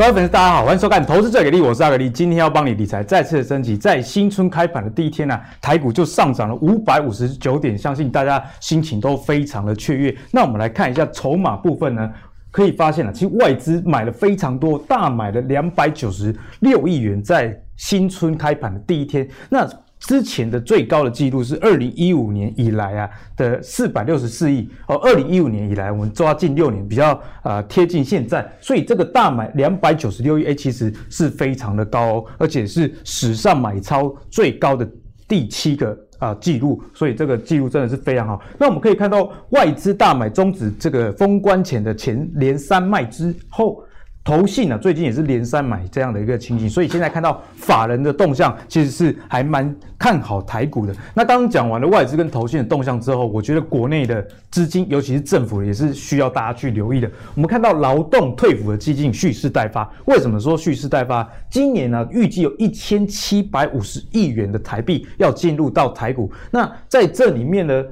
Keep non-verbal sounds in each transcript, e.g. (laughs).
各位粉丝，大家好，欢迎收看《投资最给力》，我是阿格力。今天要帮你理财再次升级，在新春开盘的第一天呢、台股就上涨了五百五十九点，相信大家心情都非常的雀跃。那我们来看一下筹码部分呢，可以发现啊，其实外资买了非常多，大买了两百九十六亿元，在新春开盘的第一天。那之前的最高的记录是二零一五年以来啊的四百六十四亿哦，二零一五年以来我们抓近六年比较啊贴近现在，所以这个大买两百九十六亿，哎，其实是非常的高哦，而且是史上买超最高的第七个啊记录，所以这个记录真的是非常好。那我们可以看到外资大买终止这个封关前的前连三卖之后。投信呢，最近也是连三买这样的一个情形，所以现在看到法人的动向，其实是还蛮看好台股的。那刚讲完了外资跟投信的动向之后，我觉得国内的资金，尤其是政府，也是需要大家去留意的。我们看到劳动退抚的基金蓄势待发，为什么说蓄势待发？今年呢，预计有一千七百五十亿元的台币要进入到台股，那在这里面呢？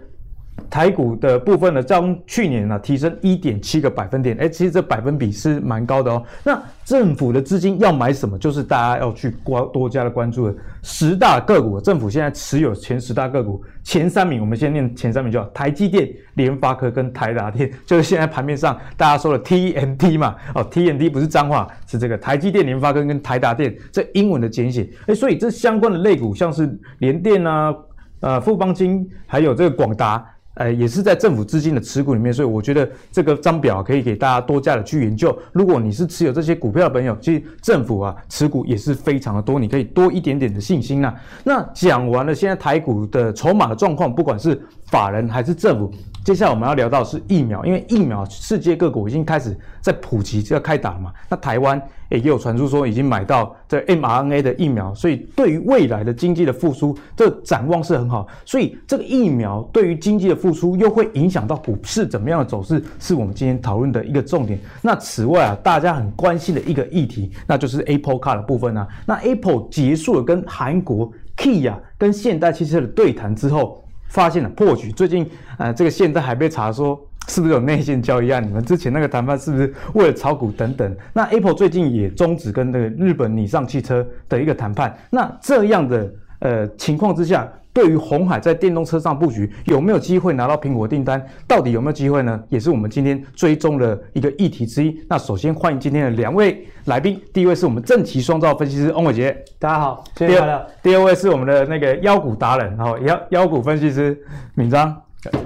台股的部分呢，将去年呢提升一点七个百分点，哎，其实这百分比是蛮高的哦。那政府的资金要买什么？就是大家要去关多加的关注的十大个股。政府现在持有前十大个股前三名，我们先念前三名就好：台积电、联发科跟台达电，(laughs) 就是现在盘面上大家说的 TMT 嘛。哦，TMT 不是脏话，是这个台积电、联发科跟台达电这英文的简写。哎，所以这相关的类股，像是联电啊、呃富邦金，还有这个广达。呃，也是在政府资金的持股里面，所以我觉得这个张表可以给大家多加的去研究。如果你是持有这些股票的朋友，其实政府啊持股也是非常的多，你可以多一点点的信心呐、啊。那讲完了现在台股的筹码的状况，不管是法人还是政府。接下来我们要聊到是疫苗，因为疫苗世界各国已经开始在普及，就要开打了嘛。那台湾也有传出说已经买到这 mRNA 的疫苗，所以对于未来的经济的复苏，这展望是很好。所以这个疫苗对于经济的复苏又会影响到股市怎么样的走势，是我们今天讨论的一个重点。那此外啊，大家很关心的一个议题，那就是 Apple Car 的部分啊。那 Apple 结束了跟韩国 Kia 跟现代汽车的对谈之后。发现了破局，最近呃，这个现在还被查说是不是有内线交易案？你们之前那个谈判是不是为了炒股等等？那 Apple 最近也终止跟那个日本拟上汽车的一个谈判。那这样的呃情况之下。对于红海在电动车上布局有没有机会拿到苹果订单？到底有没有机会呢？也是我们今天追踪的一个议题之一。那首先欢迎今天的两位来宾，第一位是我们正奇双兆分析师翁伟杰，大家好，新年快乐。第二位是我们的那个妖股达人，然后妖妖股分析师闵漳，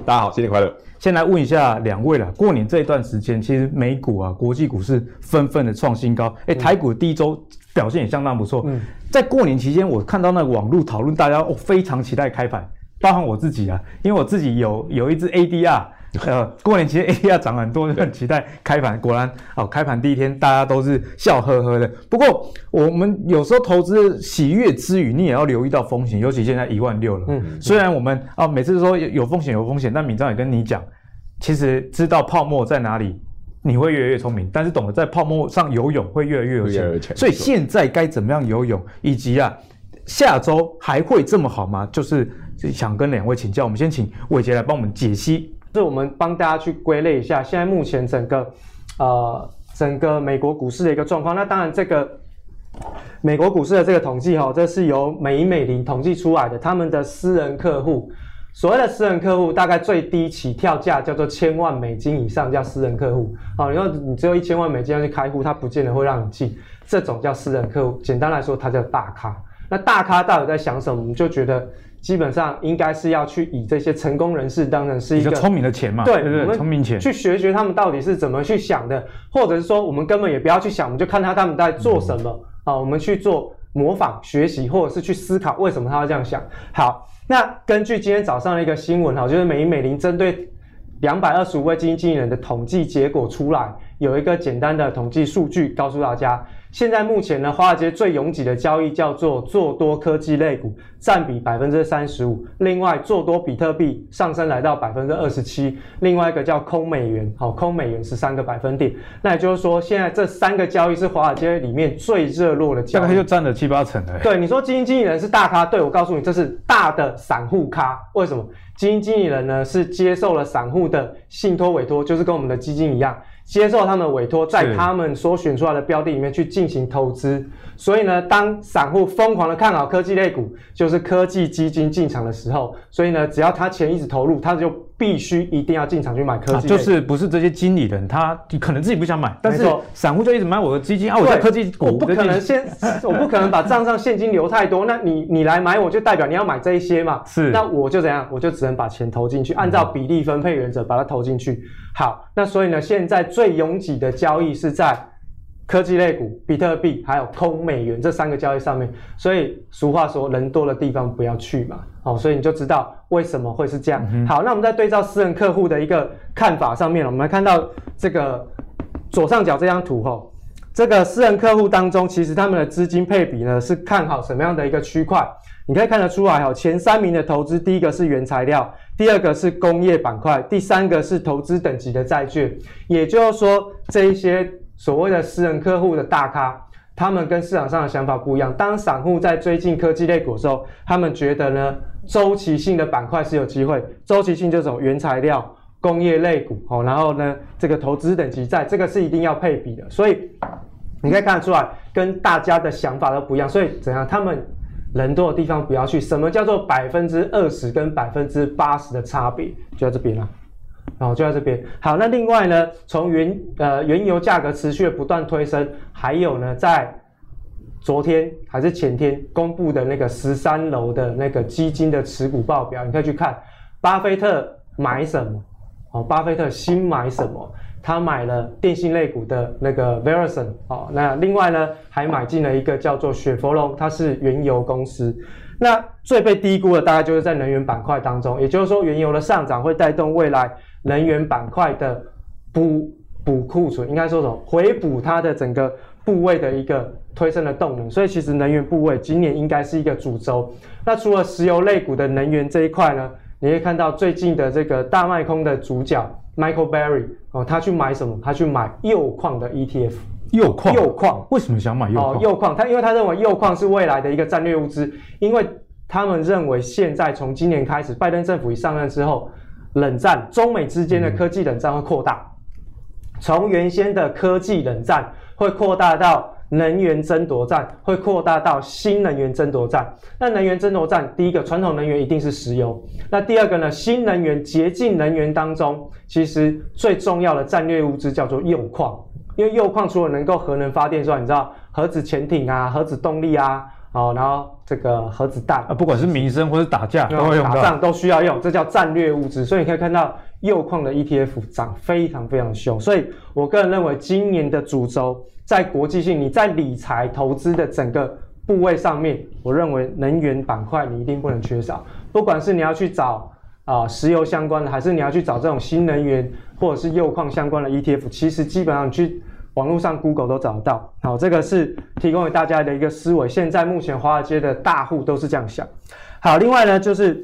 大家好，新年快乐。先来问一下两位了，过年这一段时间，其实美股啊，国际股市纷纷的创新高，哎，台股的第一周。表现也相当不错。嗯，在过年期间，我看到那个网络讨论，大家哦非常期待开盘，包含我自己啊，因为我自己有有一只 ADR，(laughs) 呃，过年期间 ADR 涨很多，就很期待开盘。果然哦，开盘第一天大家都是笑呵呵的。不过我们有时候投资喜悦之余，你也要留意到风险，尤其现在一万六了。嗯，虽然我们啊每次说有风险有风险，但闵漳也跟你讲，其实知道泡沫在哪里。你会越来越聪明，但是懂得在泡沫上游泳会越来越有钱。所以现在该怎么样游泳，以及啊，下周还会这么好吗？就是想跟两位请教。我们先请伟杰来帮我们解析。是我们帮大家去归类一下，现在目前整个呃整个美国股市的一个状况。那当然，这个美国股市的这个统计哈，这是由美美林统计出来的，他们的私人客户。所谓的私人客户，大概最低起跳价叫做千万美金以上叫私人客户。好，你说你只有一千万美金要去开户，他不见得会让你进，这种叫私人客户。简单来说，他叫大咖。那大咖到底在想什么？我们就觉得基本上应该是要去以这些成功人士当成是一个聪明的钱嘛？对，对对，聪明钱。去学学他们到底是怎么去想的，或者是说我们根本也不要去想，我们就看他他们在做什么啊、嗯？我们去做模仿学习，或者是去思考为什么他要这样想。好。那根据今天早上的一个新闻哈，就是美银美林针对两百二十五位基金经理人的统计结果出来，有一个简单的统计数据告诉大家，现在目前呢，华尔街最拥挤的交易叫做做多科技类股，占比百分之三十五。另外，做多比特币上升来到百分之二十七。另外一个叫空美元，好，空美元十三个百分点。那也就是说，现在这三个交易是华尔街里面最热络的交易，大概就占了七八成了。对，你说基金经理人是大咖，对，我告诉你，这是大的散户咖。为什么？基金经理人呢是接受了散户的信托委托，就是跟我们的基金一样。接受他们的委托，在他们所选出来的标的里面去进行投资。所以呢，当散户疯狂的看好科技类股，就是科技基金进场的时候。所以呢，只要他钱一直投入，他就必须一定要进场去买科技。啊，就是不是这些经理人，他可能自己不想买，但是散户就一直买我的基金啊。我在科技股，我不可能先，(laughs) 我不可能把账上现金流太多。那你你来买，我就代表你要买这一些嘛。是，那我就怎样？我就只能把钱投进去，按照比例分配原则把它投进去。好，那所以呢，现在最拥挤的交易是在科技类股、比特币还有空美元这三个交易上面。所以俗话说，人多的地方不要去嘛。好，所以你就知道为什么会是这样。嗯、好，那我们在对照私人客户的一个看法上面，我们来看到这个左上角这张图哈，这个私人客户当中，其实他们的资金配比呢是看好什么样的一个区块？你可以看得出来哈，前三名的投资，第一个是原材料，第二个是工业板块，第三个是投资等级的债券。也就是说，这一些所谓的私人客户的大咖，他们跟市场上的想法不一样。当散户在追进科技类股的时候，他们觉得呢，周期性的板块是有机会。周期性这种原材料、工业类股哦，然后呢，这个投资等级债，这个是一定要配比的。所以你可以看得出来，跟大家的想法都不一样。所以怎样，他们。人多的地方不要去。什么叫做百分之二十跟百分之八十的差别？就在这边了，哦就在这边。好，那另外呢，从原呃原油价格持续的不断推升，还有呢，在昨天还是前天公布的那个十三楼的那个基金的持股报表，你可以去看，巴菲特买什么？哦，巴菲特新买什么？他买了电信类股的那个 Verizon 哦，那另外呢，还买进了一个叫做雪佛龙，它是原油公司。那最被低估的大概就是在能源板块当中，也就是说，原油的上涨会带动未来能源板块的补补库存，应该说什么？回补它的整个部位的一个推升的动能。所以其实能源部位今年应该是一个主轴。那除了石油类股的能源这一块呢，你会看到最近的这个大卖空的主角。Michael Berry 哦，他去买什么？他去买铀矿的 ETF。铀矿？铀矿？为什么想买铀矿？哦，铀矿，他因为他认为铀矿是未来的一个战略物资，因为他们认为现在从今年开始，拜登政府一上任之后，冷战中美之间的科技冷战会扩大，从、嗯、原先的科技冷战会扩大到。能源争夺战会扩大到新能源争夺战。那能源争夺战，第一个传统能源一定是石油。那第二个呢？新能源、洁净能源当中，其实最重要的战略物资叫做铀矿。因为铀矿除了能够核能发电之外，你知道核子潜艇啊、核子动力啊，哦，然后这个核子弹啊，不管是民生或是打架都会用到，打仗都需要用，这叫战略物资。所以你可以看到铀矿的 ETF 涨非常非常凶。所以我个人认为，今年的主轴。在国际性，你在理财投资的整个部位上面，我认为能源板块你一定不能缺少。不管是你要去找啊、呃、石油相关的，还是你要去找这种新能源或者是铀矿相关的 ETF，其实基本上你去网络上 Google 都找得到。好，这个是提供给大家的一个思维。现在目前华尔街的大户都是这样想。好，另外呢，就是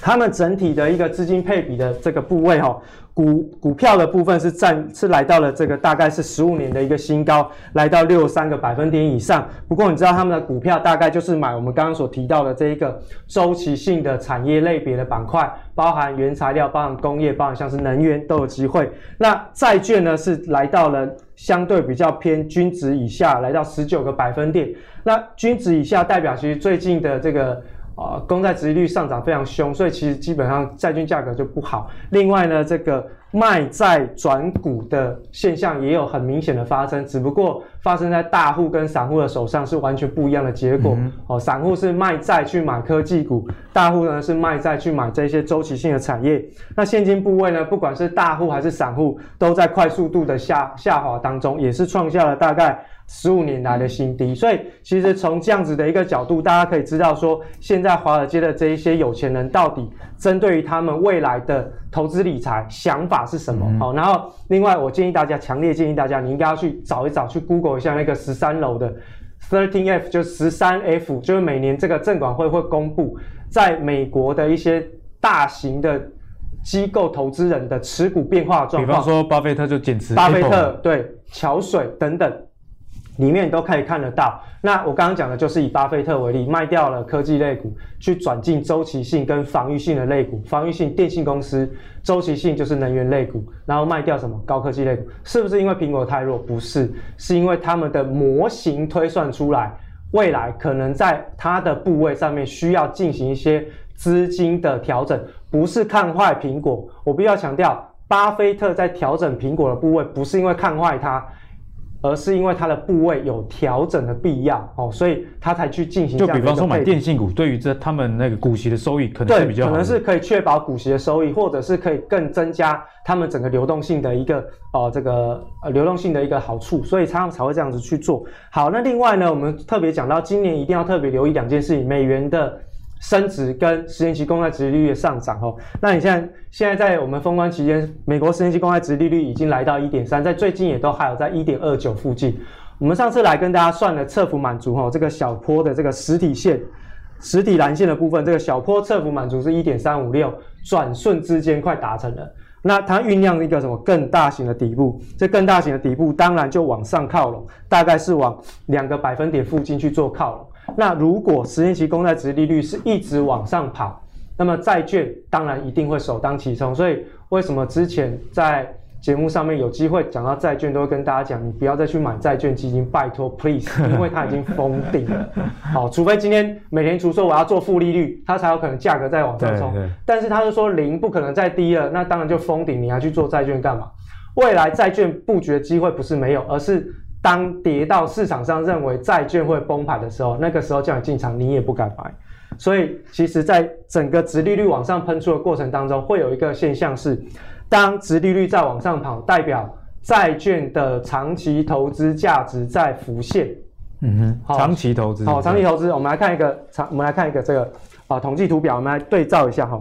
他们整体的一个资金配比的这个部位哈。股股票的部分是占是来到了这个大概是十五年的一个新高，来到六三个百分点以上。不过你知道他们的股票大概就是买我们刚刚所提到的这一个周期性的产业类别的板块，包含原材料、包含工业、包含像是能源都有机会。那债券呢是来到了相对比较偏均值以下，来到十九个百分点。那均值以下代表其实最近的这个。啊，公债殖利率上涨非常凶，所以其实基本上债券价格就不好。另外呢，这个卖债转股的现象也有很明显的发生，只不过发生在大户跟散户的手上是完全不一样的结果。嗯、哦，散户是卖债去买科技股，大户呢是卖债去买这些周期性的产业。那现金部位呢，不管是大户还是散户，都在快速度的下下滑当中，也是创下了大概。十五年来的新低。所以其实从这样子的一个角度，大家可以知道说，现在华尔街的这一些有钱人到底针对于他们未来的投资理财想法是什么？嗯、好，然后另外我建议大家，强烈建议大家，你应该要去找一找，去 Google 一下那个十三楼的 Thirteen F，就十三 F，就是每年这个证管会会公布在美国的一些大型的。机构投资人的持股变化状况，比方说巴菲特就减持，巴菲特对桥水等等，里面都可以看得到。那我刚刚讲的就是以巴菲特为例，卖掉了科技类股，去转进周期性跟防御性的类股，防御性电信公司，周期性就是能源类股，然后卖掉什么高科技类股，是不是因为苹果太弱？不是，是因为他们的模型推算出来，未来可能在它的部位上面需要进行一些。资金的调整不是看坏苹果，我必须要强调，巴菲特在调整苹果的部位，不是因为看坏它，而是因为它的部位有调整的必要哦，所以它才去进行。就比方说买电信股，对于这他们那个股息的收益可能是比较好，可能是可以确保股息的收益，或者是可以更增加他们整个流动性的一个哦、呃、这个呃流动性的一个好处，所以他们才会这样子去做。好，那另外呢，我们特别讲到今年一定要特别留意两件事情，美元的。升值跟十年期公债殖利率的上涨哦，那你现在现在在我们封关期间，美国十年期公债殖利率已经来到一点三，在最近也都还有在一点二九附近。我们上次来跟大家算了测幅满足哦，这个小坡的这个实体线、实体蓝线的部分，这个小坡测幅满足是一点三五六，转瞬之间快达成了。那它酝酿一个什么更大型的底部？这更大型的底部当然就往上靠拢，大概是往两个百分点附近去做靠拢。那如果十年期公债值利率是一直往上跑，那么债券当然一定会首当其冲。所以为什么之前在节目上面有机会讲到债券，都会跟大家讲，你不要再去买债券基金，拜托，please，因为它已经封顶了。好，除非今天美联储说我要做负利率，它才有可能价格再往上冲。但是它就说零不可能再低了，那当然就封顶，你还去做债券干嘛？未来债券布局的机会不是没有，而是。当跌到市场上认为债券会崩盘的时候，那个时候叫你进场，你也不敢买。所以，其实，在整个殖利率往上喷出的过程当中，会有一个现象是，当殖利率在往上跑，代表债券的长期投资价值在浮现。嗯哼，好长期投资。好，长期投资，我们来看一个长，我们来看一个这个啊统计图表，我们来对照一下哈。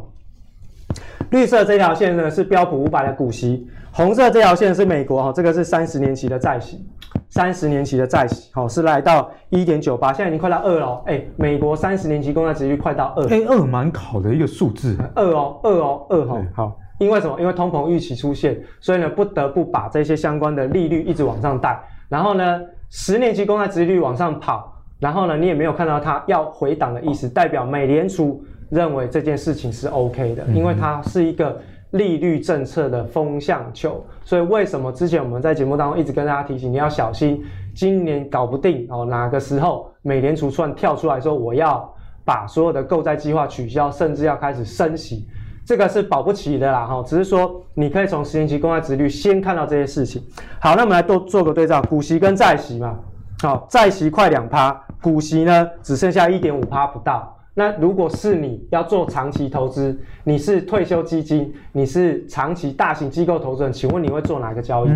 绿色这条线呢是标普五百的股息，红色这条线是美国哈，这个是三十年期的债息。三十年期的债息，好，是来到一点九八，现在已经快到二了。哎，美国三十年期公债殖利率快到二，哎，二蛮好的一个数字。二哦，二哦，二哈，好。因为什么？因为通膨预期出现，所以呢，不得不把这些相关的利率一直往上带。然后呢，十年期公债殖利率往上跑，然后呢，你也没有看到它要回档的意思，代表美联储认为这件事情是 OK 的，因为它是一个。利率政策的风向球，所以为什么之前我们在节目当中一直跟大家提醒，你要小心，今年搞不定哦，哪个时候美联储突然跳出来说我要把所有的购债计划取消，甚至要开始升息，这个是保不齐的啦哈。只是说你可以从十年期公债殖率先看到这些事情。好，那我们来多做个对照，股息跟债息嘛，好，债息快两趴，股息呢只剩下一点五趴不到。那如果是你要做长期投资，你是退休基金，你是长期大型机构投资人，请问你会做哪个交易？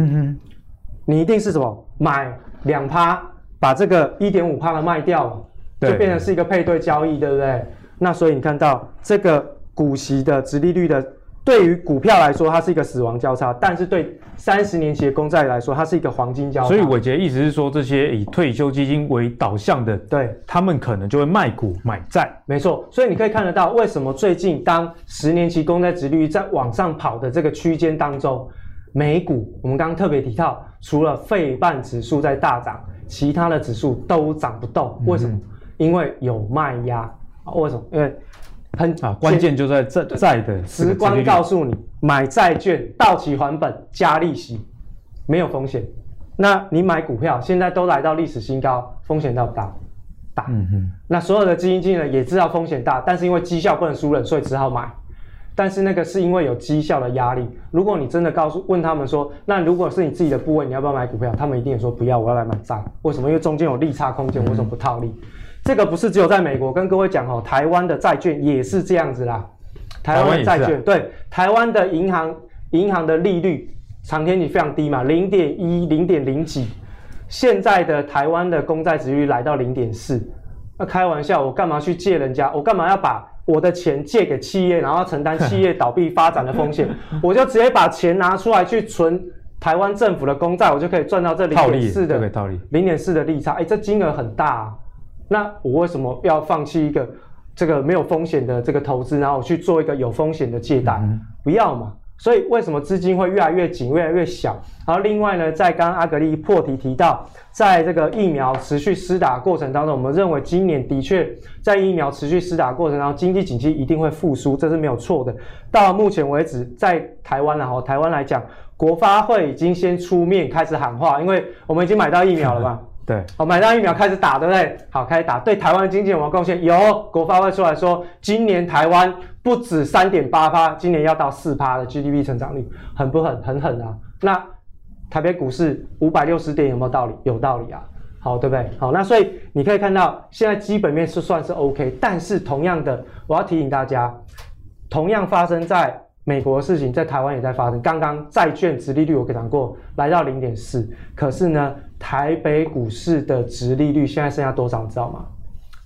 你一定是什么买两趴，把这个一点五趴的卖掉，就变成是一个配对交易，对不对？那所以你看到这个股息的殖利率的。对于股票来说，它是一个死亡交叉；但是对三十年期的公债来说，它是一个黄金交叉。所以伟杰意思是说，这些以退休基金为导向的，对，他们可能就会卖股买债。没错，所以你可以看得到，为什么最近当十年期公债殖利率在往上跑的这个区间当中，美股我们刚刚特别提到，除了费半指数在大涨，其他的指数都涨不动。为什么？嗯、因为有卖压啊？为什么？因为很啊，关键就在债债的直观告诉你，买债券到期还本加利息，没有风险。那你买股票现在都来到历史新高，风险大不大？大。嗯哼。那所有的基金经理也知道风险大，但是因为绩效不能输人，所以只好买。但是那个是因为有绩效的压力。如果你真的告诉问他们说，那如果是你自己的部位，你要不要买股票？他们一定也说不要，我要来买债。为什么？因为中间有利差空间，为什么不套利？嗯这个不是只有在美国，跟各位讲哦，台湾的债券也是这样子啦。台湾的债券，对，台湾的银行银行的利率长天期非常低嘛，零点一、零点零几，现在的台湾的公债殖利率来到零点四，那开玩笑，我干嘛去借人家？我干嘛要把我的钱借给企业，然后承担企业倒闭发展的风险？(laughs) 我就直接把钱拿出来去存台湾政府的公债，我就可以赚到这零点四的零点四的利差。哎，这金额很大啊，那我为什么要放弃一个这个没有风险的这个投资，然后我去做一个有风险的借贷？嗯、不要嘛。所以为什么资金会越来越紧、越来越小？然后另外呢，在刚刚阿格丽破题提到，在这个疫苗持续施打过程当中，我们认为今年的确在疫苗持续施打过程当中，经济景气一定会复苏，这是没有错的。到目前为止，在台湾然后台湾来讲，国发会已经先出面开始喊话，因为我们已经买到疫苗了嘛。对，好，买到疫苗开始打，对不对？好，开始打，对台湾经济有没有贡献？有，国发会出来说，今年台湾不止三点八趴，今年要到四趴的 GDP 成长率，狠不狠？很狠啊！那台北股市五百六十点有没有道理？有道理啊！好，对不对？好，那所以你可以看到，现在基本面是算是 OK，但是同样的，我要提醒大家，同样发生在。美国的事情在台湾也在发生。刚刚债券殖利率我给讲过，来到零点四，可是呢，台北股市的值利率现在剩下多少？你知道吗？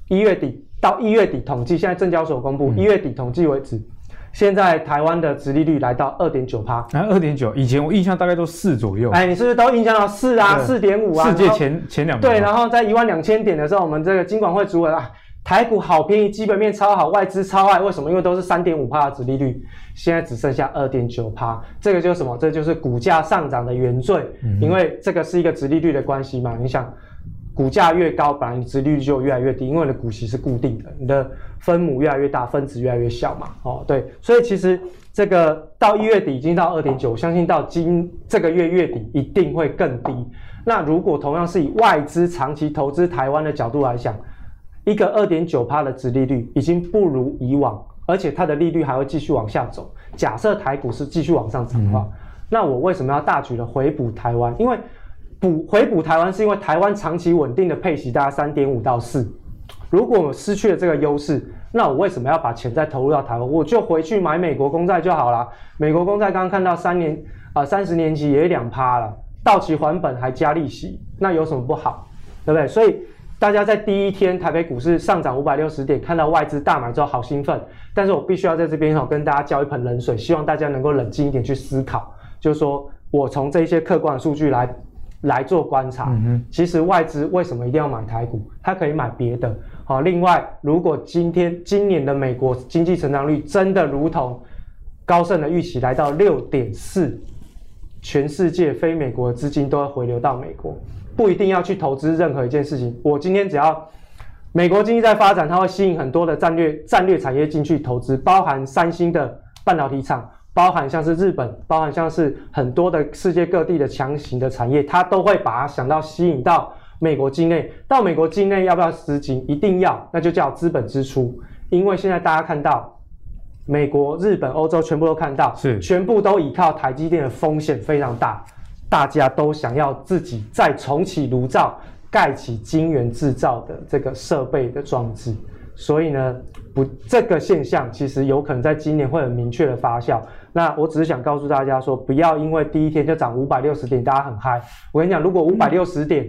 一月底到一月底统计，现在证交所公布一、嗯、月底统计为止，现在台湾的值利率来到二点九趴。啊，二点九，以前我印象大概都四左右。哎，你是不是都印象到四啊？四点五啊？世界前前两名。对，然后在一万两千点的时候，我们这个金管会主委啊。台股好便宜，基本面超好，外资超爱，为什么？因为都是三点五帕的殖利率，现在只剩下二点九帕，这个就是什么？这就是股价上涨的原罪，嗯、因为这个是一个殖利率的关系嘛。你想，股价越高，本来你殖利率就越来越低，因为你的股息是固定的，你的分母越来越大，分子越来越小嘛。哦，对，所以其实这个到一月底已经到二点九，我相信到今这个月月底一定会更低。那如果同样是以外资长期投资台湾的角度来讲，一个二点九趴的值利率已经不如以往，而且它的利率还会继续往下走。假设台股是继续往上涨的话，嗯、那我为什么要大举的回补台湾？因为补回补台湾是因为台湾长期稳定的配息大概三点五到四。如果我失去了这个优势，那我为什么要把钱再投入到台湾？我就回去买美国公债就好了。美国公债刚刚看到三年啊三十年期也两趴了，到期还本还加利息，那有什么不好？对不对？所以。大家在第一天台北股市上涨五百六十点，看到外资大买之后好兴奋，但是我必须要在这边跟大家浇一盆冷水，希望大家能够冷静一点去思考，就是说我从这些客观的数据来来做观察，嗯、其实外资为什么一定要买台股？它可以买别的。好，另外如果今天今年的美国经济成长率真的如同高盛的预期来到六点四，全世界非美国的资金都会回流到美国。不一定要去投资任何一件事情。我今天只要美国经济在发展，它会吸引很多的战略战略产业进去投资，包含三星的半导体厂，包含像是日本，包含像是很多的世界各地的强型的产业，它都会把它想到吸引到美国境内。到美国境内要不要资金？一定要，那就叫资本支出。因为现在大家看到美国、日本、欧洲全部都看到，是全部都依靠台积电的风险非常大。大家都想要自己再重启炉灶，盖起晶圆制造的这个设备的装置，所以呢，不，这个现象其实有可能在今年会很明确的发酵。那我只是想告诉大家说，不要因为第一天就涨五百六十点，大家很嗨。我跟你讲，如果五百六十点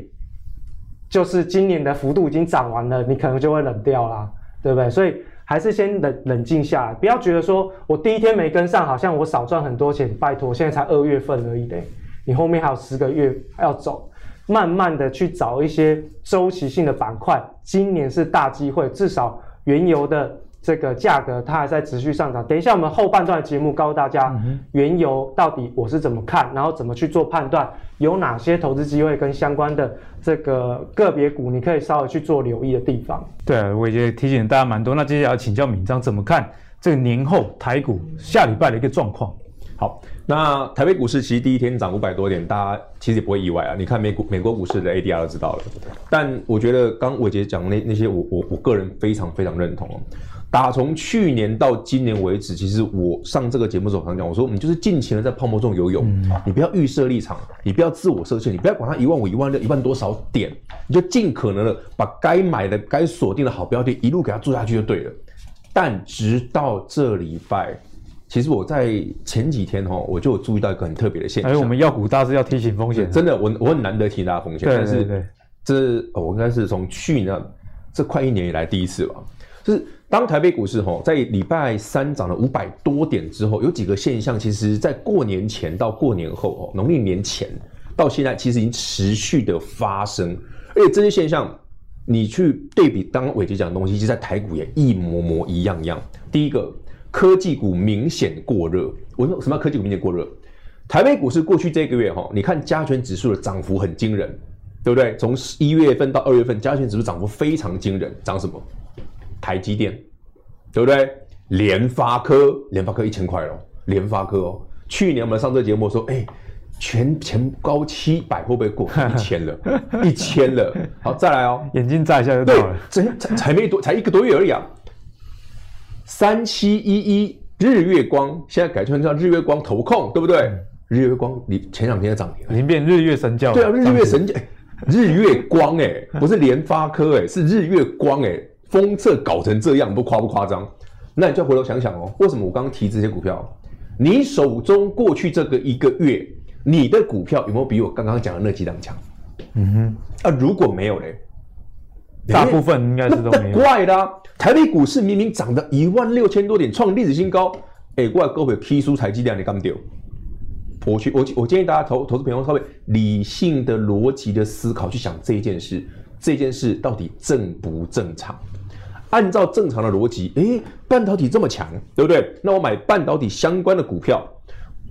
就是今年的幅度已经涨完了，你可能就会冷掉啦，对不对？所以还是先冷冷静下来，不要觉得说我第一天没跟上，好像我少赚很多钱。拜托，现在才二月份而已嘞。你后面还有十个月要走，慢慢的去找一些周期性的板块。今年是大机会，至少原油的这个价格它还在持续上涨。等一下我们后半段的节目告诉大家，原油到底我是怎么看，然后怎么去做判断，有哪些投资机会跟相关的这个个别股，你可以稍微去做留意的地方。对啊，我也提醒大家蛮多。那接下来要请教闵漳怎么看这个年后台股下礼拜的一个状况？好。那台北股市其实第一天涨五百多点，大家其实也不会意外啊。你看美股、美国股市的 ADR 都知道了。但我觉得刚伟杰讲的那那些我，我我我个人非常非常认同哦。打从去年到今年为止，其实我上这个节目的时候常讲，我说你就是尽情的在泡沫中游泳，嗯、你不要预设立场，你不要自我设限，你不要管它一万五、一万六、一万多少点，你就尽可能的把该买的、该锁定的好标的一路给它做下去就对了。但直到这礼拜。其实我在前几天哈，我就有注意到一个很特别的现象。哎，我们要股大师要提醒风险，真的，我我很难得提大家风险。对对对，对这是我应该是从去年这快一年以来第一次吧。就是当台北股市哈在礼拜三涨了五百多点之后，有几个现象，其实在过年前到过年后哦，农历年前到现在，其实已经持续的发生，而且这些现象。你去对比刚刚伟杰讲的东西，其实在台股也一模模一样样。第一个，科技股明显过热。我说什么科技股明显过热？台北股市过去这个月哈，你看加权指数的涨幅很惊人，对不对？从一月份到二月份，加权指数涨幅非常惊人。涨什么？台积电，对不对？联发科，联发科一千块哦，联发科哦。去年我们上这个节目说，哎。全前高七百会不会过一千了？(laughs) 一千了，好，再来哦，眼睛眨一下就到了。对，才才没多，才一个多月而已啊。三七一一日月光，现在改成叫日月光投控，对不对？嗯、日月光，你前两天的涨停，已经变日月神教了。对啊，日月神教，日月光哎、欸，(laughs) 不是联发科哎、欸，是日月光哎、欸，封测搞成这样，不夸不夸张？那你就回头想想哦，为什么我刚刚提这些股票？你手中过去这个一个月。你的股票有没有比我刚刚讲的那几档强？嗯哼，啊，如果没有嘞，大部分应该是都没有。怪的、啊，台北股市明明涨的一万六千多点，创历史新高，哎、欸，怪各位 K 书台积电你干掉？我去，我我建议大家投投资朋友稍微理性的逻辑的思考去想这件事，这件事到底正不正常？按照正常的逻辑，哎、欸，半导体这么强，对不对？那我买半导体相关的股票，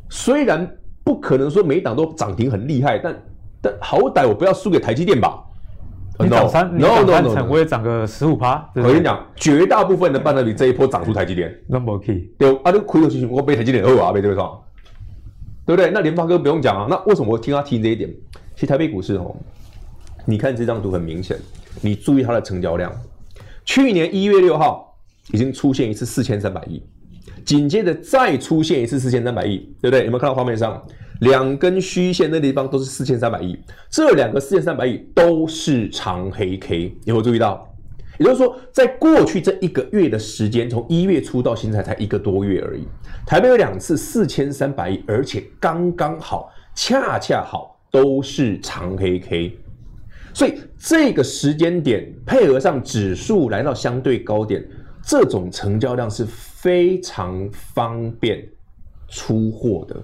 虽然。不可能说每档都涨停很厉害，但但好歹我不要输给台积电吧？你涨三，你涨三成，我也涨个十五趴。我跟你讲，绝大部分的半导体这一波涨出台积电。那么 key 对啊，都亏了去，我被台积电二啊，被这个错，对不对？那联发科不用讲啊。那为什么我听他提这一点？其实台北股市哦，你看这张图很明显，你注意它的成交量，去年一月六号已经出现一次四千三百亿。紧接着再出现一次四千三百亿，对不对？有没有看到画面上两根虚线那地方都是四千三百亿？这两个四千三百亿都是长黑 K，有没有注意到？也就是说，在过去这一个月的时间，从一月初到现在才一个多月而已，台北有两次四千三百亿，而且刚刚好，恰恰好都是长黑 K，所以这个时间点配合上指数来到相对高点，这种成交量是。非常方便出货的，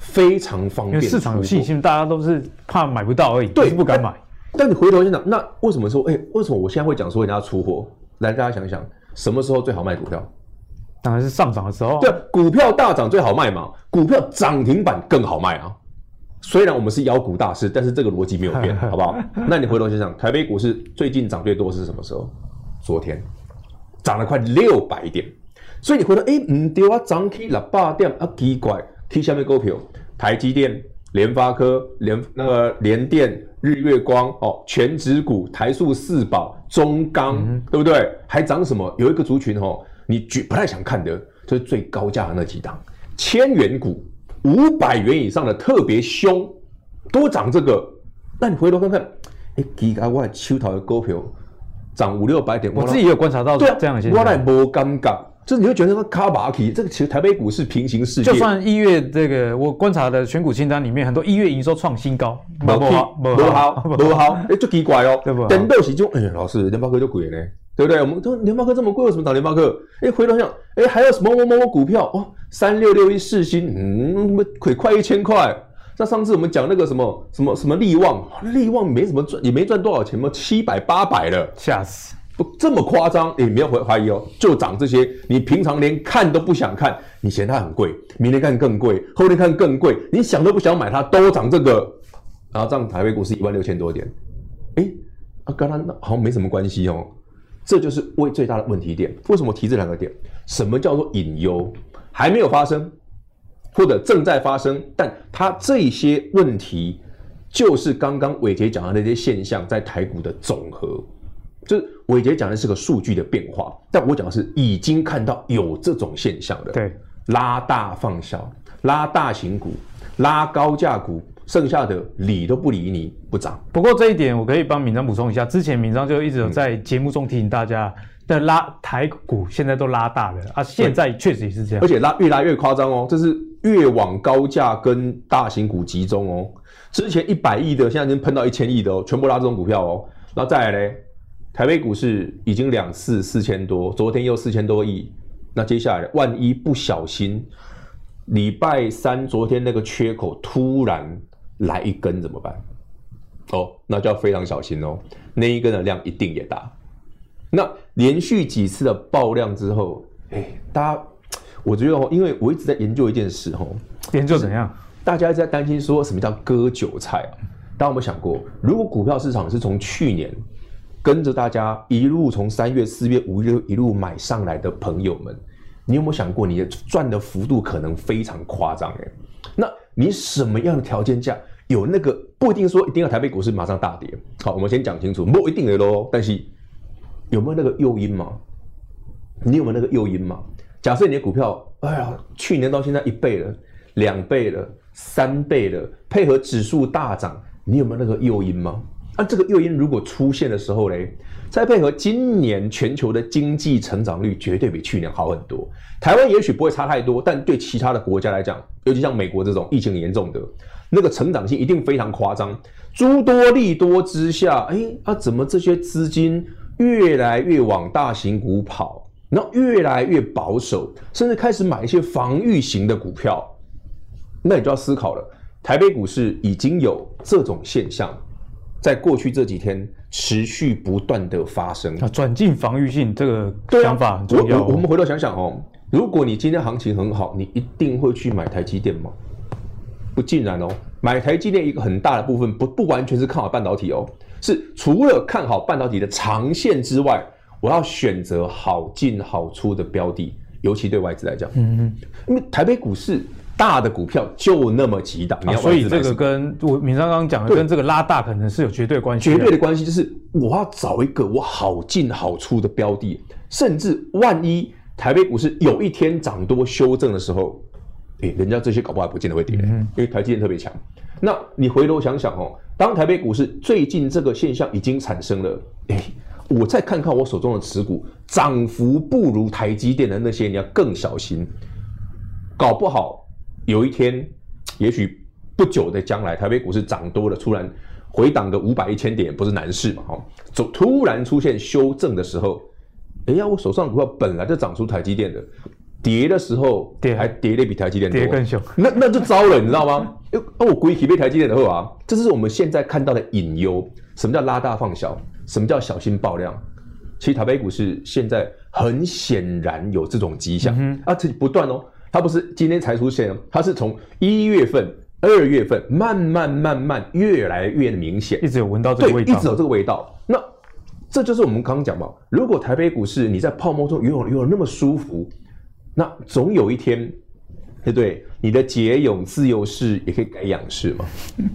非常方便。市场有信心，大家都是怕买不到而已，对，不敢买。但你回头想想，那为什么说，哎、欸，为什么我现在会讲说人家出货？来，大家想想，什么时候最好卖股票？当然是上涨的时候。对，股票大涨最好卖嘛，股票涨停板更好卖啊。虽然我们是妖股大师，但是这个逻辑没有变，(laughs) 好不好？那你回头想想，台北股市最近涨最多是什么时候？昨天涨了快六百点。所以你回头，哎，唔对啊，涨起六百点啊，奇怪，去下面股票，台积电、联发科、联那个联电、日月光哦，全指股、台塑四宝、中钢，嗯、对不对？还涨什么？有一个族群哦，你绝不太想看的，就是最高价的那几档，千元股、五百元以上的特别凶，都涨这个。那你回头看看，哎，奇怪，我手头的股票涨五六百点，我自己也有观察到这样的现象，我来无尴尬。就是你会觉得说卡巴奇这个其实台北股市平行世界，就算一月这个我观察的选股清单里面，很多一月营收创新高，不好，不好，不好，(laughs) 哎，就奇怪哦？等到时就哎，老师联发科就贵呢，对不对？我们说联发科这么贵，为什么涨联发科？哎，回头想，哎，还有什么某某某股票哦，三六六一世芯，嗯，亏快一千块。那上次我们讲那个什么什么什么利旺，利旺没什么赚，也没赚多少钱嘛，七百八百了，吓死。这么夸张，你不要怀怀疑哦，就涨这些，你平常连看都不想看，你嫌它很贵，明天看更贵，后天看更贵，你想都不想买它，都涨这个，然后这样台北股市一万六千多点，哎，啊，跟它好像没什么关系哦，这就是为最大的问题点。为什么提这两个点？什么叫做隐忧？还没有发生，或者正在发生，但它这些问题就是刚刚伟杰讲的那些现象在台股的总和。就是伟杰讲的是个数据的变化，但我讲的是已经看到有这种现象的。对，拉大放小，拉大型股，拉高价股，剩下的理都不理你，不涨。不过这一点我可以帮敏章补充一下，之前敏章就一直有在节目中提醒大家，的拉台股现在都拉大了啊，现在确实也是这样，而且拉越拉越夸张哦，这是越往高价跟大型股集中哦。之前一百亿的，现在已经喷到一千亿的哦，全部拉这种股票哦。然后再来嘞，台北股市已经两次四千多，昨天又四千多亿。那接下来，万一不小心，礼拜三昨天那个缺口突然来一根怎么办？哦，那就要非常小心哦。那一根的量一定也大。那连续几次的爆量之后，哎，大家，我觉得哦，因为我一直在研究一件事哦，研究怎样？大家一直在担心说什么叫割韭菜啊？大家有没有想过，如果股票市场是从去年跟着大家一路从三月、四月、五月一路买上来的朋友们，你有没有想过，你的赚的幅度可能非常夸张？哎，那你什么样的条件下有那个不一定说一定要台北股市马上大跌？好，我们先讲清楚，不一定的喽。但是有没有那个诱因嘛？你有没有那个诱因嘛？假设你的股票，哎呀，去年到现在一倍了，两倍了。三倍了配合指数大涨，你有没有那个诱因吗？那、啊、这个诱因如果出现的时候嘞，再配合今年全球的经济成长率绝对比去年好很多。台湾也许不会差太多，但对其他的国家来讲，尤其像美国这种疫情严重的，那个成长性一定非常夸张。诸多利多之下，哎，啊，怎么这些资金越来越往大型股跑，然后越来越保守，甚至开始买一些防御型的股票？那你就要思考了，台北股市已经有这种现象，在过去这几天持续不断的发生。啊，转进防御性这个想法很重要。我我们回头想想哦，如果你今天行情很好，你一定会去买台积电吗？不尽然哦，买台积电一个很大的部分不不完全是看好半导体哦，是除了看好半导体的长线之外，我要选择好进好出的标的，尤其对外资来讲，嗯嗯，因为台北股市。大的股票就那么几档，啊、所以这个跟我敏章刚刚讲的，跟这个拉大可能是有绝对关系。绝对的关系就是我要找一个我好进好出的标的，甚至万一台北股市有一天涨多修正的时候，诶，人家这些搞不好不见得会跌，嗯、因为台积电特别强。那你回头想想哦，当台北股市最近这个现象已经产生了，诶，我再看看我手中的持股，涨幅不如台积电的那些，你要更小心，搞不好。有一天，也许不久的将来，台北股市涨多了，突然回档个五百一千点，不是难事嘛？哈，走突然出现修正的时候，哎呀，我手上股票本来就涨出台积电的，跌的时候跌还跌的比台积电多，跌更凶，那那就糟了，你知道吗？(laughs) 哦，我故意被台积电的后啊，这是我们现在看到的隐忧。什么叫拉大放小？什么叫小心爆量？其实台北股市现在很显然有这种迹象，嗯、哼啊，这不断哦。它不是今天才出现，它是从一月份、二月份慢慢慢慢越来越明显，一直有闻到这个味道，对，一直有这个味道。那这就是我们刚刚讲嘛，如果台北股市你在泡沫中游泳游泳那么舒服，那总有一天，对不对？你的节泳自由式也可以改仰式嘛？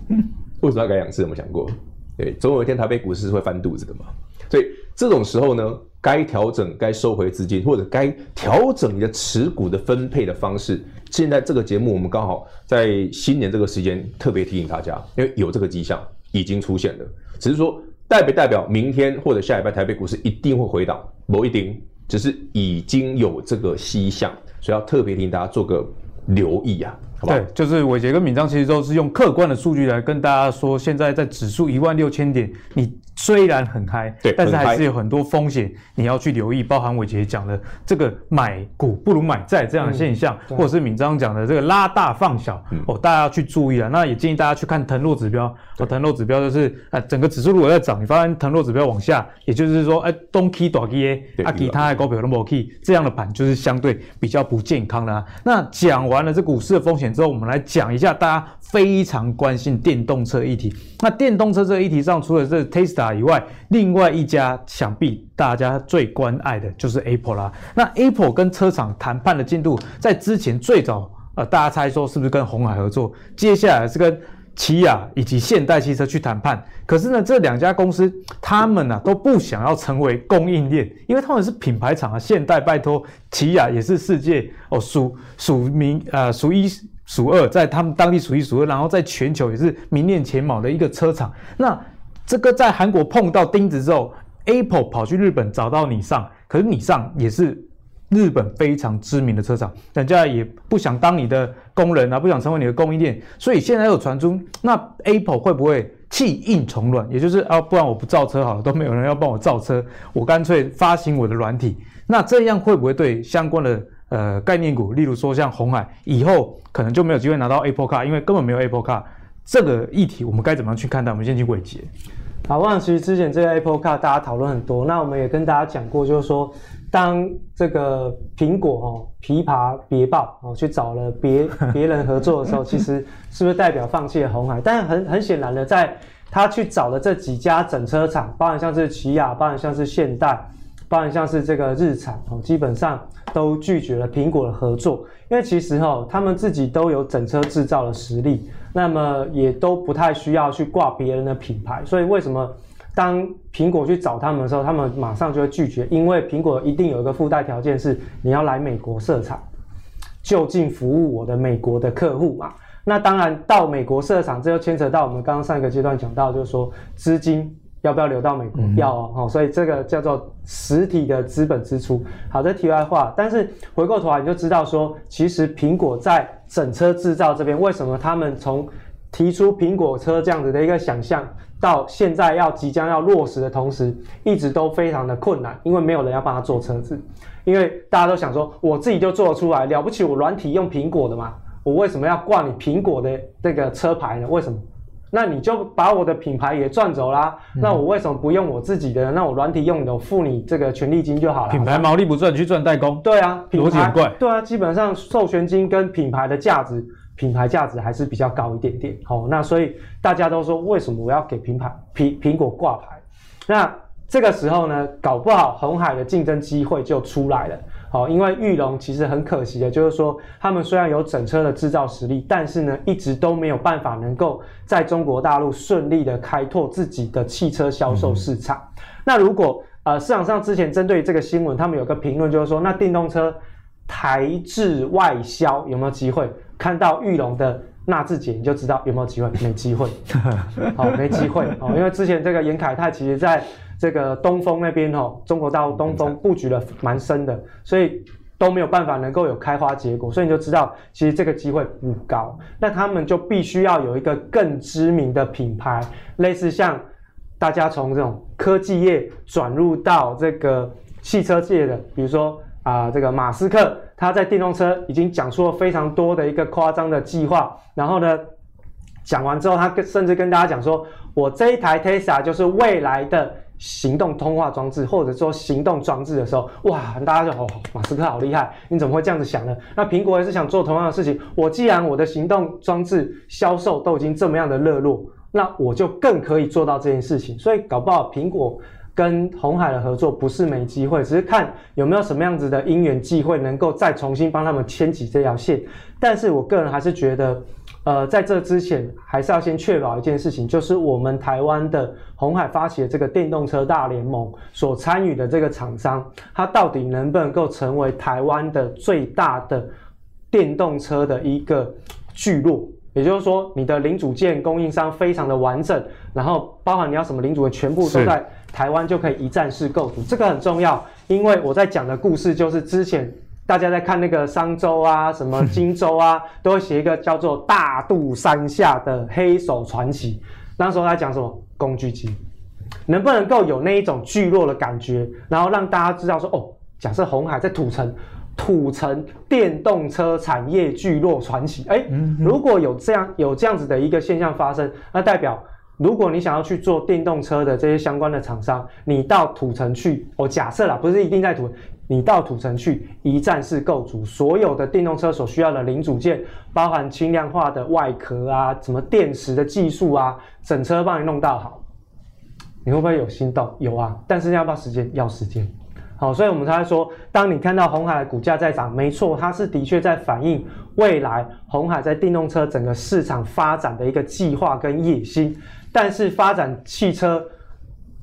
(laughs) 为什么要改仰式？有没有想过？对，总有一天台北股市是会翻肚子的嘛？所以这种时候呢？该调整、该收回资金，或者该调整你的持股的分配的方式。现在这个节目，我们刚好在新年这个时间特别提醒大家，因为有这个迹象已经出现了。只是说，代不代表明天或者下礼拜台北股市一定会回档？某一定，只是已经有这个迹象，所以要特别提醒大家做个留意啊。对，就是伟杰跟敏章其实都是用客观的数据来跟大家说，现在在指数一万六千点，你。虽然很嗨，对，但是还是有很多风险，你要去留意，包含伟杰讲的这个买股不如买债这样的现象，嗯、或者是敏章讲的这个拉大放小，嗯、哦，大家要去注意啊。那也建议大家去看腾落指标，对哦，腾落指标就是啊，整个指数如果在涨，你发现腾落指标往下，也就是说，哎，东 K 大 K 啊，其他的股票都没 K，这样的盘就是相对比较不健康的啊。那讲完了这股市的风险之后，我们来讲一下大家非常关心电动车议题。那电动车这个议题上，除了这 Tesla 以外，另外一家想必大家最关爱的就是 Apple 啦。那 Apple 跟车厂谈判的进度，在之前最早呃，大家猜说是不是跟红海合作？接下来是跟起亚以及现代汽车去谈判。可是呢，这两家公司他们呢、啊、都不想要成为供应链，因为他们是品牌厂啊。现代拜托，起亚也是世界哦数数名呃数一数二，在他们当地数一数二，然后在全球也是名列前茅的一个车厂。那这个在韩国碰到钉子之后，Apple 跑去日本找到你上，可是你上也是日本非常知名的车厂，人家也不想当你的工人啊，不想成为你的供应链，所以现在有传出，那 Apple 会不会弃硬从软？也就是啊，不然我不造车好了，都没有人要帮我造车，我干脆发行我的软体，那这样会不会对相关的呃概念股，例如说像红海，以后可能就没有机会拿到 Apple Car，因为根本没有 Apple Car。这个议题我们该怎么样去看待？我们先去伟捷。好，我想其实之前这个 Apple Car 大家讨论很多，那我们也跟大家讲过，就是说当这个苹果哦琵琶别抱哦去找了别 (laughs) 别人合作的时候，其实是不是代表放弃了红海？但很很显然的，在他去找的这几家整车厂，包含像是起亚，包含像是现代，包含像是这个日产哦，基本上都拒绝了苹果的合作，因为其实哦他们自己都有整车制造的实力。那么也都不太需要去挂别人的品牌，所以为什么当苹果去找他们的时候，他们马上就会拒绝？因为苹果一定有一个附带条件是你要来美国设厂，就近服务我的美国的客户嘛。那当然到美国设厂，这又牵扯到我们刚刚上一个阶段讲到，就是说资金。要不要留到美国？要哦，好，所以这个叫做实体的资本支出。好的，题外话，但是回过头来你就知道说，其实苹果在整车制造这边，为什么他们从提出苹果车这样子的一个想象，到现在要即将要落实的同时，一直都非常的困难，因为没有人要帮他做车子，因为大家都想说，我自己就做得出来，了不起，我软体用苹果的嘛，我为什么要挂你苹果的这个车牌呢？为什么？那你就把我的品牌也赚走啦。嗯、那我为什么不用我自己的？那我软体用的，我付你这个权利金就好了。品牌毛利不赚，你去赚代工。对啊，品牌怪。对啊，基本上授权金跟品牌的价值，品牌价值还是比较高一点点。好，那所以大家都说，为什么我要给品牌苹苹果挂牌？那这个时候呢，搞不好红海的竞争机会就出来了。好，因为玉龙其实很可惜的，就是说他们虽然有整车的制造实力，但是呢，一直都没有办法能够在中国大陆顺利的开拓自己的汽车销售市场。嗯、那如果呃市场上之前针对这个新闻，他们有个评论就是说，那电动车台制外销有没有机会？看到玉龙的纳智捷，你就知道有没有机会？没机会，(laughs) 好，没机会哦，因为之前这个严凯泰其实在。这个东风那边哦，中国大陆东风布局的蛮深的，所以都没有办法能够有开花结果，所以你就知道其实这个机会不高。那他们就必须要有一个更知名的品牌，类似像大家从这种科技业转入到这个汽车界的，比如说啊、呃，这个马斯克他在电动车已经讲出了非常多的一个夸张的计划，然后呢，讲完之后，他跟甚至跟大家讲说，我这一台 Tesla 就是未来的。行动通话装置，或者说行动装置的时候，哇，大家就哦，马斯克好厉害，你怎么会这样子想呢？那苹果也是想做同样的事情。我既然我的行动装置销售都已经这么样的热络，那我就更可以做到这件事情。所以搞不好苹果跟鸿海的合作不是没机会，只是看有没有什么样子的因缘际会能够再重新帮他们牵起这条线。但是我个人还是觉得。呃，在这之前，还是要先确保一件事情，就是我们台湾的鸿海发起的这个电动车大联盟所参与的这个厂商，它到底能不能够成为台湾的最大的电动车的一个聚落？也就是说，你的零组件供应商非常的完整，然后包含你要什么零组件，全部都在台湾就可以一站式购足，这个很重要，因为我在讲的故事就是之前。大家在看那个商周啊，什么荆州啊，(laughs) 都会写一个叫做“大肚山下的黑手传奇”。那时候他讲什么工具机，能不能够有那一种聚落的感觉，然后让大家知道说，哦，假设红海在土城，土城电动车产业聚落传奇，哎，如果有这样有这样子的一个现象发生，那代表如果你想要去做电动车的这些相关的厂商，你到土城去，我假设啦，不是一定在土。你到土城去一站式购组，所有的电动车所需要的零组件，包含轻量化的外壳啊，什么电池的技术啊，整车帮你弄到好，你会不会有心动？有啊，但是要不要时间？要时间。好，所以我们才会说，当你看到鸿海的股价在涨，没错，它是的确在反映未来鸿海在电动车整个市场发展的一个计划跟野心，但是发展汽车。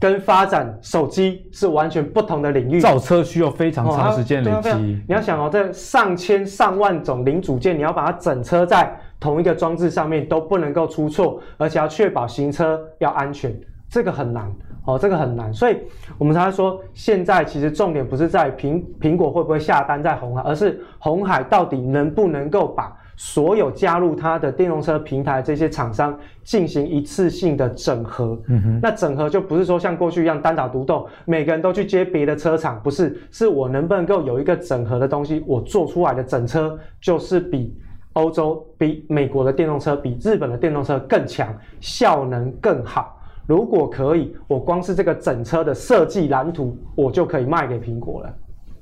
跟发展手机是完全不同的领域，造车需要非常长时间累积。你要想哦，这上千上万种零组件，你要把它整车在同一个装置上面都不能够出错，而且要确保行车要安全，这个很难。哦，这个很难，所以我们才会说，现在其实重点不是在苹苹果会不会下单在红海，而是红海到底能不能够把所有加入它的电动车平台这些厂商进行一次性的整合。嗯哼，那整合就不是说像过去一样单打独斗，每个人都去接别的车厂，不是，是我能不能够有一个整合的东西，我做出来的整车就是比欧洲、比美国的电动车、比日本的电动车更强，效能更好。如果可以，我光是这个整车的设计蓝图，我就可以卖给苹果了。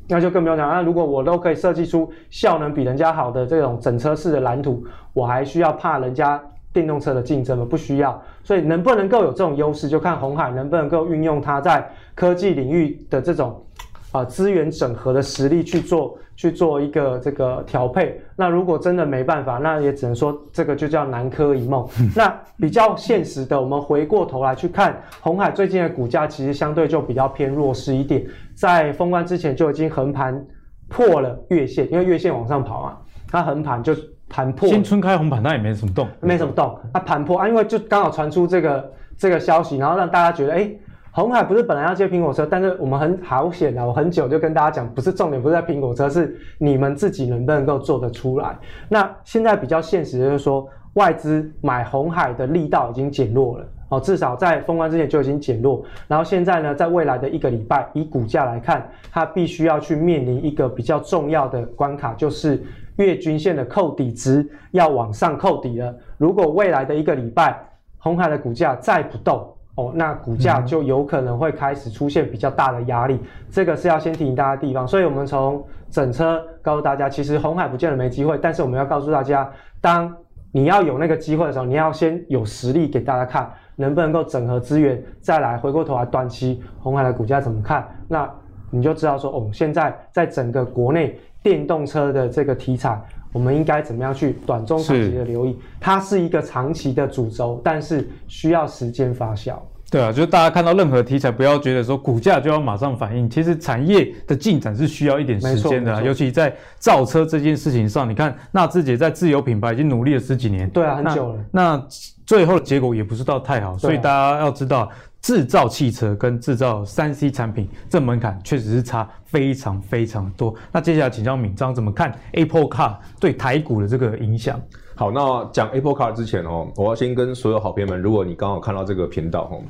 那就更不用讲。那如果我都可以设计出效能比人家好的这种整车式的蓝图，我还需要怕人家电动车的竞争吗？不需要。所以能不能够有这种优势，就看红海能不能够运用它在科技领域的这种啊资源整合的实力去做。去做一个这个调配，那如果真的没办法，那也只能说这个就叫南柯一梦。(laughs) 那比较现实的，我们回过头来去看红海最近的股价，其实相对就比较偏弱势一点，在封关之前就已经横盘破了月线，因为月线往上跑嘛，它横盘就盘破。新春开红盘，那也没什么动，没什么动，它盘破啊，因为就刚好传出这个这个消息，然后让大家觉得，哎。红海不是本来要接苹果车，但是我们很好险啊！我很久就跟大家讲，不是重点，不是在苹果车，是你们自己能不能够做得出来。那现在比较现实的就是说，外资买红海的力道已经减弱了哦，至少在封关之前就已经减弱。然后现在呢，在未来的一个礼拜，以股价来看，它必须要去面临一个比较重要的关卡，就是月均线的扣底值要往上扣底了。如果未来的一个礼拜，红海的股价再不动，哦，那股价就有可能会开始出现比较大的压力，嗯、这个是要先提醒大家的地方。所以，我们从整车告诉大家，其实红海不见得没机会，但是我们要告诉大家，当你要有那个机会的时候，你要先有实力给大家看，能不能够整合资源，再来回过头来短期红海的股价怎么看，那你就知道说，哦，现在在整个国内电动车的这个题材。我们应该怎么样去短中长期的留意？它是一个长期的主轴，但是需要时间发酵。对啊，就是大家看到任何题材，不要觉得说股价就要马上反应。其实产业的进展是需要一点时间的，尤其在造车这件事情上，你看纳智捷在自有品牌已经努力了十几年，对啊，很久了。那最后的结果也不是到太好，所以大家要知道。制造汽车跟制造三 C 产品，这门槛确实是差非常非常多。那接下来请教敏章怎么看 Apple Car 对台股的这个影响？好，那讲 Apple Car 之前哦，我要先跟所有好朋友们，如果你刚好看到这个频道哦，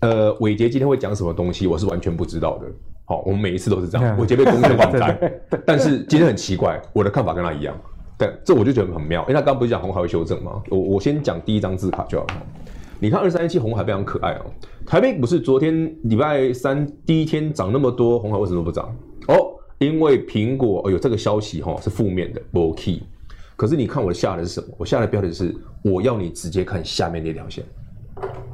呃，伟杰今天会讲什么东西，我是完全不知道的。好，我们每一次都是这样，伟杰被攻成网站，(laughs) 但是今天很奇怪，我的看法跟他一样。对，这我就觉得很妙，因为他刚刚不是讲红海会修正吗？我我先讲第一张字卡就好了。你看二三一七红海非常可爱哦，台北股市昨天礼拜三第一天涨那么多，红海为什么不涨？哦，因为苹果哦有这个消息哈、哦、是负面的，没 key。可是你看我下的是什么？我下的标题是我要你直接看下面那条线，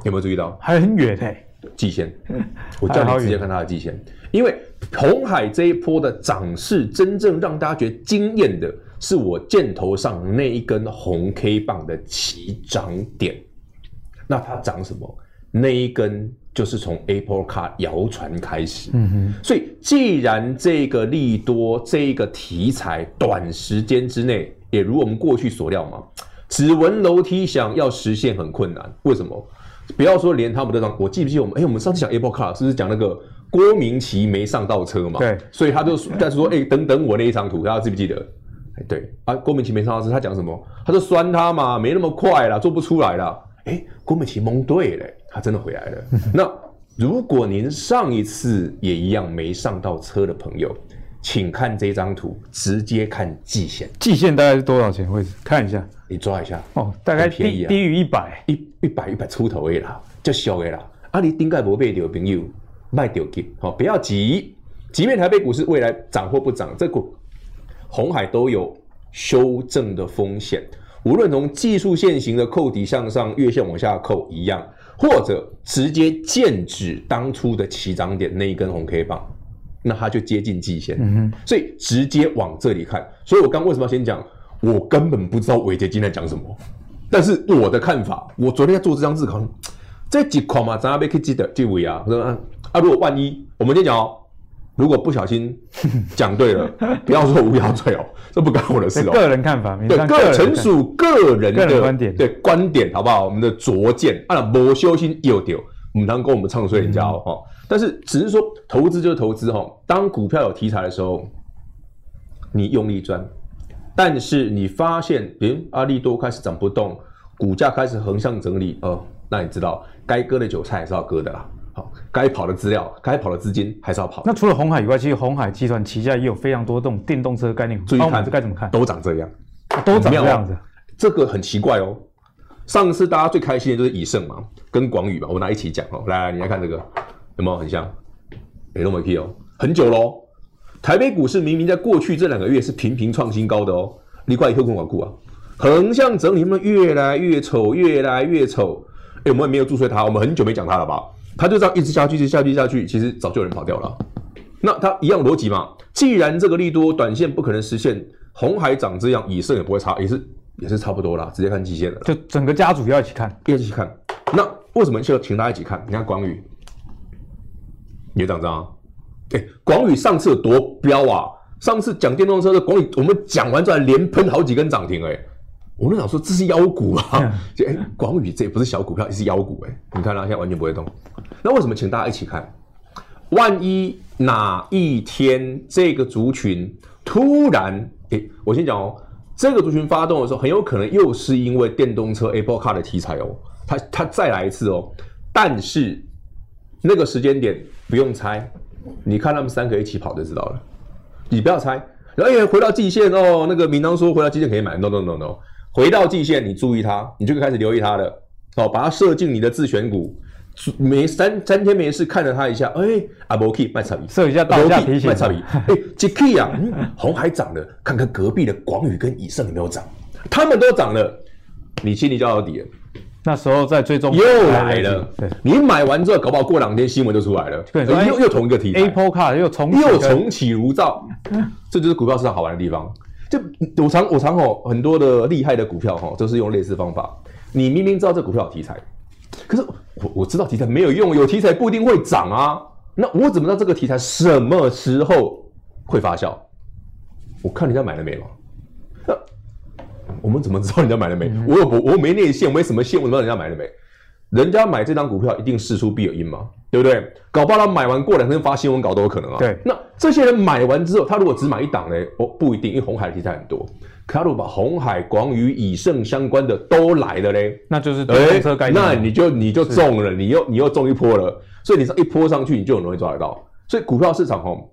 有没有注意到？还很远嘿，季线，(laughs) 我叫你直接看它的季线，因为红海这一波的涨势真正让大家觉得惊艳的是我箭头上那一根红 K 棒的起涨点。那它涨什么？那一根就是从 Apple Car 谣传开始。嗯哼。所以既然这个利多这一个题材短时间之内也如我们过去所料嘛，指纹楼梯想要实现很困难。为什么？不要说连他们都涨，我记不记得我们？哎、欸，我们上次讲 Apple Car 是不是讲那个郭明奇没上到车嘛？对。所以他就但是说，哎、欸，等等我那一张图，大家记不记得？哎，对啊，郭明奇没上到车，他讲什么？他说酸他嘛，没那么快啦，做不出来啦。哎，郭美琪蒙对了，他真的回来了。(laughs) 那如果您上一次也一样没上到车的朋友，请看这张图，直接看季线。季线大概是多少钱位置？看一下，你抓一下哦，大概便宜、啊、低于一百，一一百一百出头的啦，就小的啦。啊，你顶盖无买到朋友，卖掉给好，不要急。即便台北股市未来涨或不涨，这股红海都有修正的风险。无论从技术线型的扣底向上，月线往下扣一样，或者直接剑指当初的起涨点那一根红 K 棒，那它就接近季线。嗯哼，所以直接往这里看。所以我刚为什么要先讲？我根本不知道伟杰今天讲什么，但是我的看法，我昨天在做这张字考，这几块嘛，咱要被去记得记位啊。我说啊，啊，如果万一我们先讲哦。如果不小心 (laughs) 讲对了，不要说无聊罪哦，这不干我的事哦。个人看法，对，个纯属个人的个人观点，对观点，好不好？我们的拙见啊，没修心又丢，我们当跟我们唱衰人家哦，哈、嗯。但是只是说投资就是投资哈。当股票有题材的时候，你用力赚，但是你发现，诶，阿利多开始涨不动，股价开始横向整理，哦，那你知道该割的韭菜还是要割的啦。好，该跑的资料，该跑的资金还是要跑。那除了鸿海以外，其实鸿海集团旗下也有非常多这种电动车概念股。注意看，这该怎么看？都长这样，都长这样子。这个很奇怪哦。上次大家最开心的就是以盛嘛，跟广宇嘛，我们拿一起讲哦。来来，你来看这个，有没有很像？没屁哦，很久喽。台北股市明明在过去这两个月是频频创新高的哦，你快以后跟我顾啊，横向整理，他们越来越丑，越来越丑。哎，我们也没有注视它，我们很久没讲它了吧？它就这样一直下去，一直下去，下去，其实早就有人跑掉了。那它一样逻辑嘛？既然这个利多短线不可能实现，红海涨这样，以盛也不会差，也是也是差不多啦。直接看季线了，就整个家族要一起看，一起看。那为什么就请大家一起看？你看广宇也涨涨啊？哎，广宇上次有多飙啊？上次讲电动车的广宇，我们讲完之后连喷好几根涨停，哎。我们想说这是妖股啊，就 (laughs) 哎，广宇这也不是小股票，也是妖股哎。你看它现在完全不会动。那为什么请大家一起看？万一哪一天这个族群突然哎，我先讲哦，这个族群发动的时候，很有可能又是因为电动车 Apple Car 的题材哦，它它再来一次哦。但是那个时间点不用猜，你看他们三个一起跑就知道了。你不要猜，然后也，回到季线哦，那个明当说回到季线可以买，no no no no。回到季线，你注意它，你就可以开始留意它了。哦，把它设进你的自选股，每三三天没事看了他一下，哎，阿伯 key 卖差比，设一下到价提醒，卖差比，哎，这 key 啊，鸿海涨了，看看隔壁的广宇跟以盛有没有涨，他们都涨了，你心里就要有底了。那时候在追踪又来了，对，你买完之后，搞不好过两天新闻就出来了，对，又又同一个题材，Apple Car 又重又重启如灶，(laughs) 这就是股票市场好玩的地方。就我常我常吼很多的厉害的股票哈，都是用类似方法。你明明知道这股票有题材，可是我我知道题材没有用，有题材不一定会涨啊。那我怎么知道这个题材什么时候会发酵？我看人家买了没嘛？那我们怎么知道人家买了没？我有我我没内线，我没什么线，我怎么知道人家买了没？人家买这张股票一定事出必有因嘛，对不对？搞不好他买完过两天发新闻稿都有可能啊。对，那这些人买完之后，他如果只买一档呢？哦，不一定，因为红海的题材很多。可他如果把红海、广宇、以盛相关的都来了嘞，那就是电动车概念。那你就你就中了，你又你又中一波了。所以你这一波上去，你就很容易抓得到。所以股票市场哦，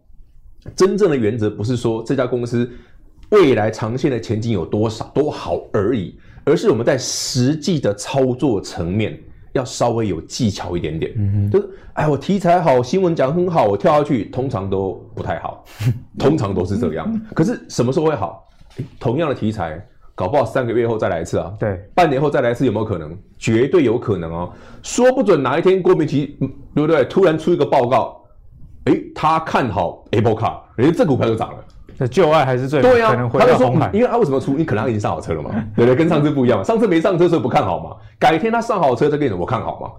真正的原则不是说这家公司未来长线的前景有多少多好而已，而是我们在实际的操作层面。要稍微有技巧一点点，嗯哼，就是哎，我题材好，新闻讲很好，我跳下去，通常都不太好，(laughs) 通常都是这样。可是什么时候会好？同样的题材，搞不好三个月后再来一次啊，对，半年后再来一次，有没有可能？绝对有可能哦，说不准哪一天郭明奇，对不对？突然出一个报告，哎，他看好 Apple Car，人家这股票就涨了。那旧爱还是最对呀、啊，他就说，因为他为什么出？你可能他已经上好车了嘛，对不对？跟上次不一样嘛，上次没上车所以不看好嘛，改天他上好车再跟你说我看好嘛，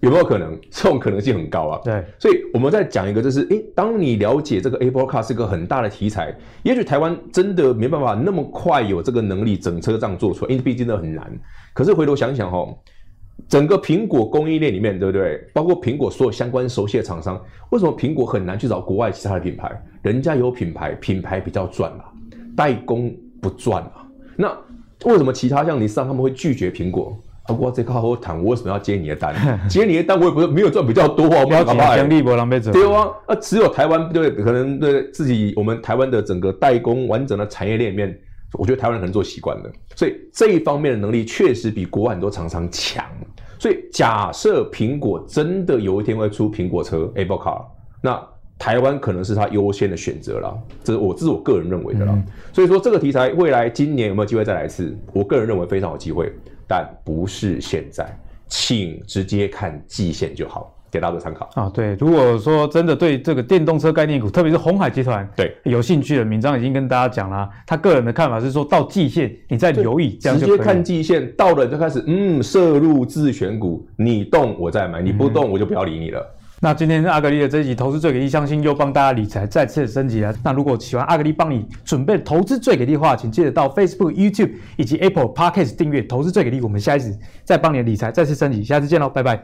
有没有可能？这种可能性很高啊。对，所以我们再讲一个，就是诶，当你了解这个 Apple Car 是一个很大的题材，也许台湾真的没办法那么快有这个能力整车这样做出来，因为毕竟都很难。可是回头想想哈。整个苹果供应链里面，对不对？包括苹果所有相关熟悉的厂商，为什么苹果很难去找国外其他的品牌？人家有品牌，品牌比较赚嘛，代工不赚嘛。那为什么其他像尼桑他们会拒绝苹果？啊，我这个好好谈，我为什么要接你的单？(laughs) 接你的单我也不是没有赚比较多啊，我们要干嘛？对啊，啊，只有台湾对，可能对自己我们台湾的整个代工完整的产业链里面。我觉得台湾人可能做习惯了，所以这一方面的能力确实比国外很多厂商强。所以假设苹果真的有一天会出苹果车 Apple Car，那台湾可能是它优先的选择了。这是我这是我个人认为的啦。嗯、所以说这个题材未来今年有没有机会再来一次？我个人认为非常有机会，但不是现在，请直接看季线就好。给大家做参考啊，对，如果说真的对这个电动车概念股，特别是鸿海集团，对有兴趣的，明章已经跟大家讲了，他个人的看法是说到季线，你再留意，这样直接看季线到了就开始，嗯，涉入自选股，你动我再买，你不动我就不要理你了。嗯、那今天阿格力的这一集投资最给力，相信又帮大家理财再次升级了。那如果喜欢阿格力帮你准备投资最给力的话，请记得到 Facebook、YouTube 以及 Apple Podcast 订阅投资最给力。我们下一次再帮你的理财再次升级，下次见喽，拜拜。